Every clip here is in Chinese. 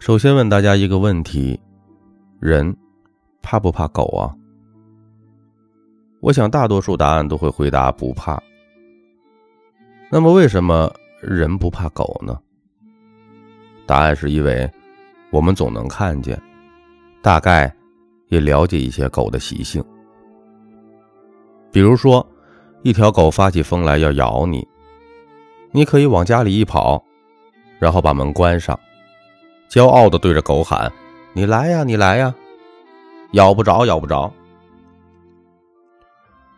首先问大家一个问题：人怕不怕狗啊？我想大多数答案都会回答不怕。那么为什么人不怕狗呢？答案是因为我们总能看见，大概也了解一些狗的习性。比如说，一条狗发起疯来要咬你，你可以往家里一跑，然后把门关上。骄傲的对着狗喊：“你来呀，你来呀，咬不着，咬不着。”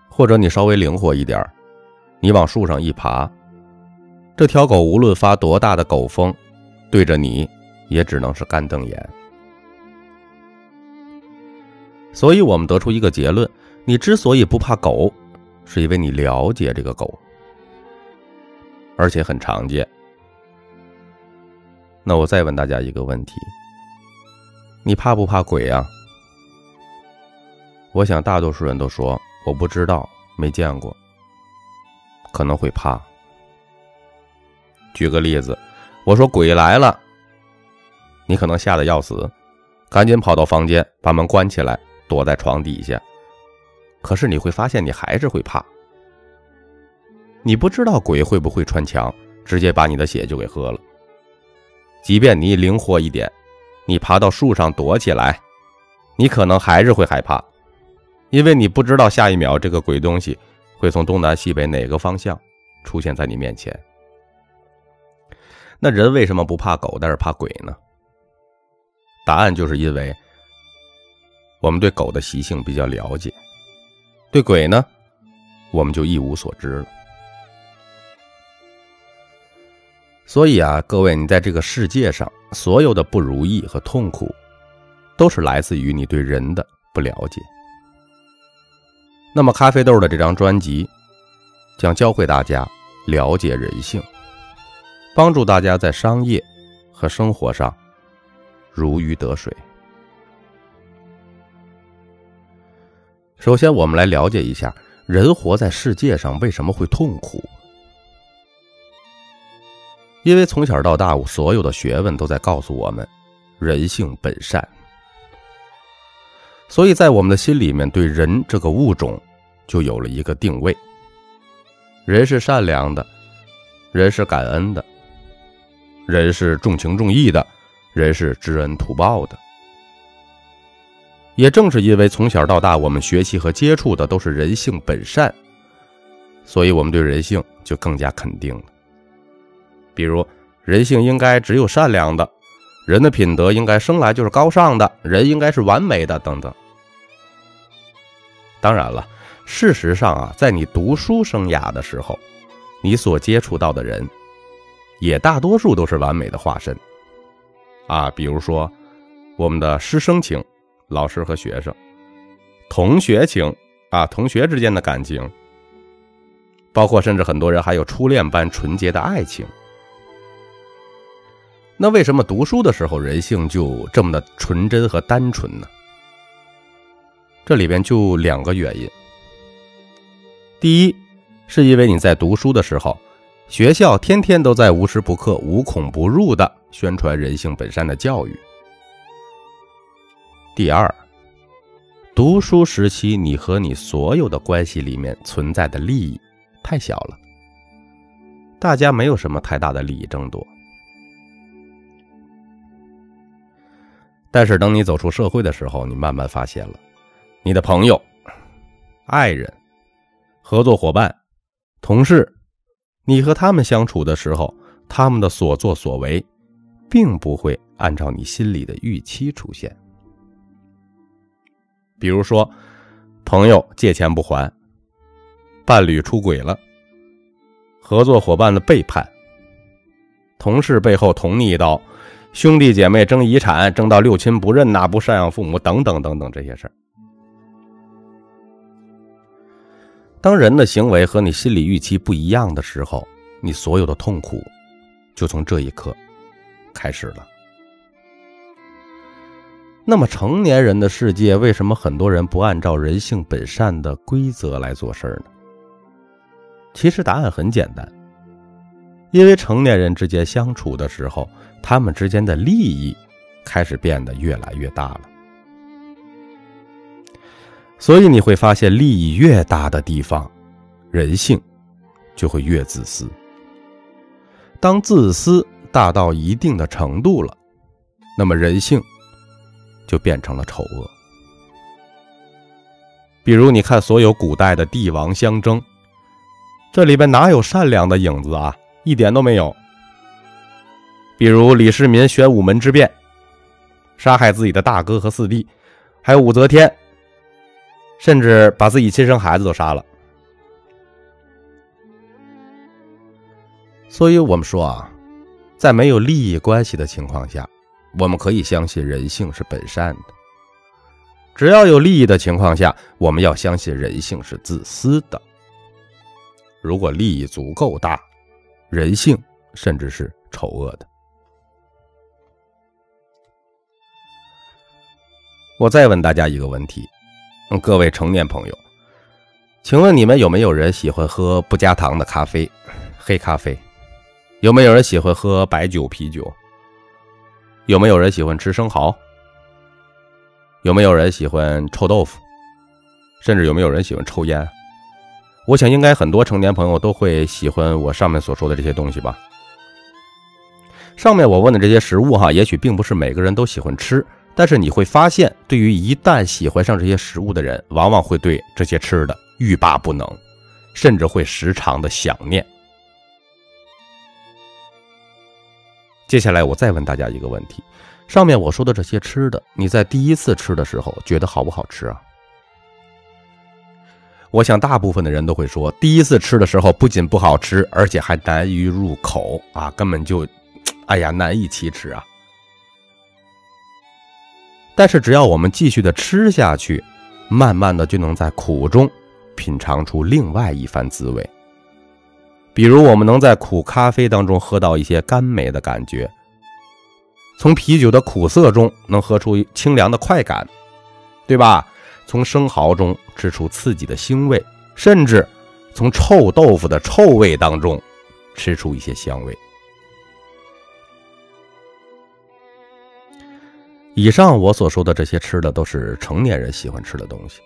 或者你稍微灵活一点，你往树上一爬，这条狗无论发多大的狗疯，对着你也只能是干瞪眼。所以我们得出一个结论：你之所以不怕狗，是因为你了解这个狗，而且很常见。那我再问大家一个问题：你怕不怕鬼呀？我想大多数人都说我不知道，没见过，可能会怕。举个例子，我说鬼来了，你可能吓得要死，赶紧跑到房间，把门关起来，躲在床底下。可是你会发现，你还是会怕。你不知道鬼会不会穿墙，直接把你的血就给喝了。即便你灵活一点，你爬到树上躲起来，你可能还是会害怕，因为你不知道下一秒这个鬼东西会从东南西北哪个方向出现在你面前。那人为什么不怕狗，但是怕鬼呢？答案就是因为我们对狗的习性比较了解，对鬼呢，我们就一无所知了。所以啊，各位，你在这个世界上所有的不如意和痛苦，都是来自于你对人的不了解。那么，咖啡豆的这张专辑将教会大家了解人性，帮助大家在商业和生活上如鱼得水。首先，我们来了解一下人活在世界上为什么会痛苦。因为从小到大，我所有的学问都在告诉我们，人性本善。所以在我们的心里面，对人这个物种就有了一个定位：人是善良的，人是感恩的，人是重情重义的，人是知恩图报的。也正是因为从小到大，我们学习和接触的都是人性本善，所以我们对人性就更加肯定了。比如，人性应该只有善良的，人的品德应该生来就是高尚的，人应该是完美的，等等。当然了，事实上啊，在你读书生涯的时候，你所接触到的人，也大多数都是完美的化身。啊，比如说，我们的师生情，老师和学生；同学情，啊，同学之间的感情；包括甚至很多人还有初恋般纯洁的爱情。那为什么读书的时候人性就这么的纯真和单纯呢？这里边就两个原因。第一，是因为你在读书的时候，学校天天都在无时不刻、无孔不入的宣传人性本善的教育。第二，读书时期你和你所有的关系里面存在的利益太小了，大家没有什么太大的利益争夺。但是等你走出社会的时候，你慢慢发现了，你的朋友、爱人、合作伙伴、同事，你和他们相处的时候，他们的所作所为，并不会按照你心里的预期出现。比如说，朋友借钱不还，伴侣出轨了，合作伙伴的背叛，同事背后捅你一刀。兄弟姐妹争遗产，争到六亲不认呐，不赡养父母，等等等等这些事儿。当人的行为和你心理预期不一样的时候，你所有的痛苦就从这一刻开始了。那么，成年人的世界，为什么很多人不按照人性本善的规则来做事儿呢？其实答案很简单，因为成年人之间相处的时候。他们之间的利益开始变得越来越大了。所以你会发现，利益越大的地方，人性就会越自私。当自私大到一定的程度了，那么人性就变成了丑恶。比如，你看所有古代的帝王相争，这里边哪有善良的影子啊？一点都没有。比如李世民玄武门之变，杀害自己的大哥和四弟，还有武则天，甚至把自己亲生孩子都杀了。所以，我们说啊，在没有利益关系的情况下，我们可以相信人性是本善的；只要有利益的情况下，我们要相信人性是自私的。如果利益足够大，人性甚至是丑恶的。我再问大家一个问题，各位成年朋友，请问你们有没有人喜欢喝不加糖的咖啡，黑咖啡？有没有人喜欢喝白酒、啤酒？有没有人喜欢吃生蚝？有没有人喜欢臭豆腐？甚至有没有人喜欢抽烟？我想，应该很多成年朋友都会喜欢我上面所说的这些东西吧。上面我问的这些食物，哈，也许并不是每个人都喜欢吃，但是你会发现，对于一旦喜欢上这些食物的人，往往会对这些吃的欲罢不能，甚至会时常的想念。接下来我再问大家一个问题：上面我说的这些吃的，你在第一次吃的时候觉得好不好吃啊？我想大部分的人都会说，第一次吃的时候不仅不好吃，而且还难于入口啊，根本就，哎呀，难以启齿啊。但是只要我们继续的吃下去，慢慢的就能在苦中品尝出另外一番滋味。比如，我们能在苦咖啡当中喝到一些甘美的感觉；从啤酒的苦涩中能喝出清凉的快感，对吧？从生蚝中吃出刺激的腥味，甚至从臭豆腐的臭味当中吃出一些香味。以上我所说的这些吃的，都是成年人喜欢吃的东西。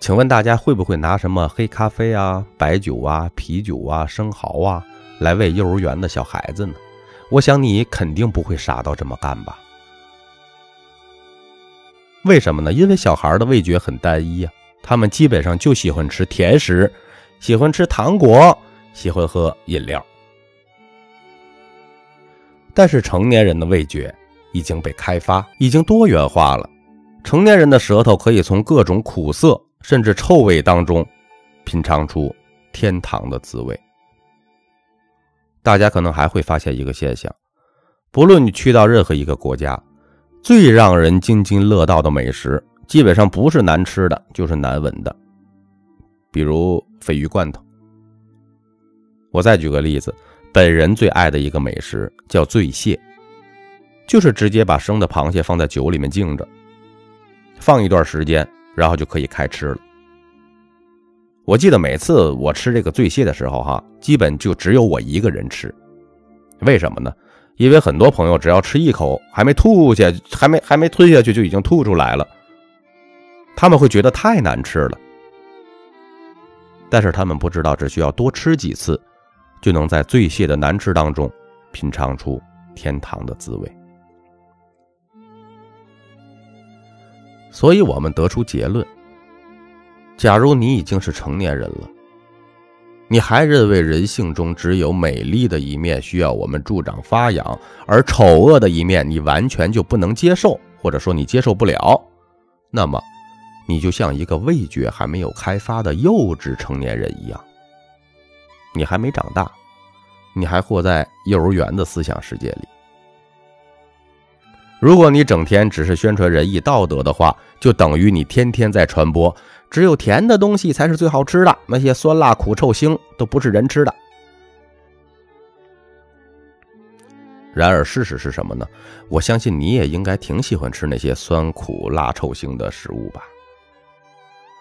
请问大家会不会拿什么黑咖啡啊、白酒啊、啤酒啊、生蚝啊来喂幼儿园的小孩子呢？我想你肯定不会傻到这么干吧？为什么呢？因为小孩的味觉很单一呀，他们基本上就喜欢吃甜食，喜欢吃糖果，喜欢喝饮料。但是成年人的味觉已经被开发，已经多元化了。成年人的舌头可以从各种苦涩。甚至臭味当中，品尝出天堂的滋味。大家可能还会发现一个现象：不论你去到任何一个国家，最让人津津乐道的美食，基本上不是难吃的，就是难闻的。比如鲱鱼罐头。我再举个例子，本人最爱的一个美食叫醉蟹，就是直接把生的螃蟹放在酒里面浸着，放一段时间。然后就可以开吃了。我记得每次我吃这个醉蟹的时候，哈，基本就只有我一个人吃。为什么呢？因为很多朋友只要吃一口，还没吐下，还没还没吞下去，就已经吐出来了。他们会觉得太难吃了。但是他们不知道，只需要多吃几次，就能在醉蟹的难吃当中，品尝出天堂的滋味。所以我们得出结论：假如你已经是成年人了，你还认为人性中只有美丽的一面需要我们助长发扬，而丑恶的一面你完全就不能接受，或者说你接受不了，那么你就像一个味觉还没有开发的幼稚成年人一样，你还没长大，你还活在幼儿园的思想世界里。如果你整天只是宣传仁义道德的话，就等于你天天在传播只有甜的东西才是最好吃的，那些酸辣苦臭腥都不是人吃的。然而事实是什么呢？我相信你也应该挺喜欢吃那些酸苦辣臭腥的食物吧。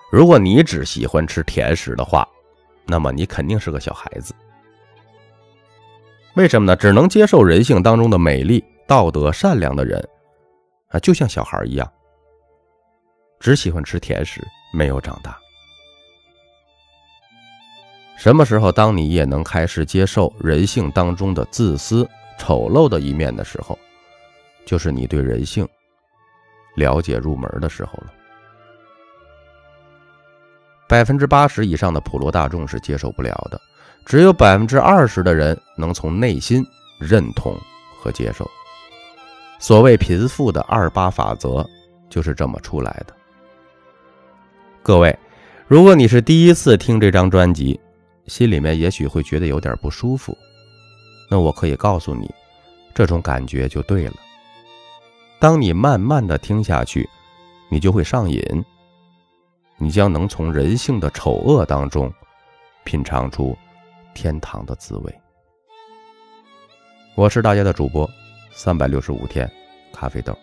如果你只喜欢吃甜食的话，那么你肯定是个小孩子。为什么呢？只能接受人性当中的美丽。道德善良的人，啊，就像小孩一样，只喜欢吃甜食，没有长大。什么时候，当你也能开始接受人性当中的自私、丑陋的一面的时候，就是你对人性了解入门的时候了。百分之八十以上的普罗大众是接受不了的，只有百分之二十的人能从内心认同和接受。所谓贫富的二八法则，就是这么出来的。各位，如果你是第一次听这张专辑，心里面也许会觉得有点不舒服，那我可以告诉你，这种感觉就对了。当你慢慢的听下去，你就会上瘾，你将能从人性的丑恶当中品尝出天堂的滋味。我是大家的主播，三百六十五天咖啡豆。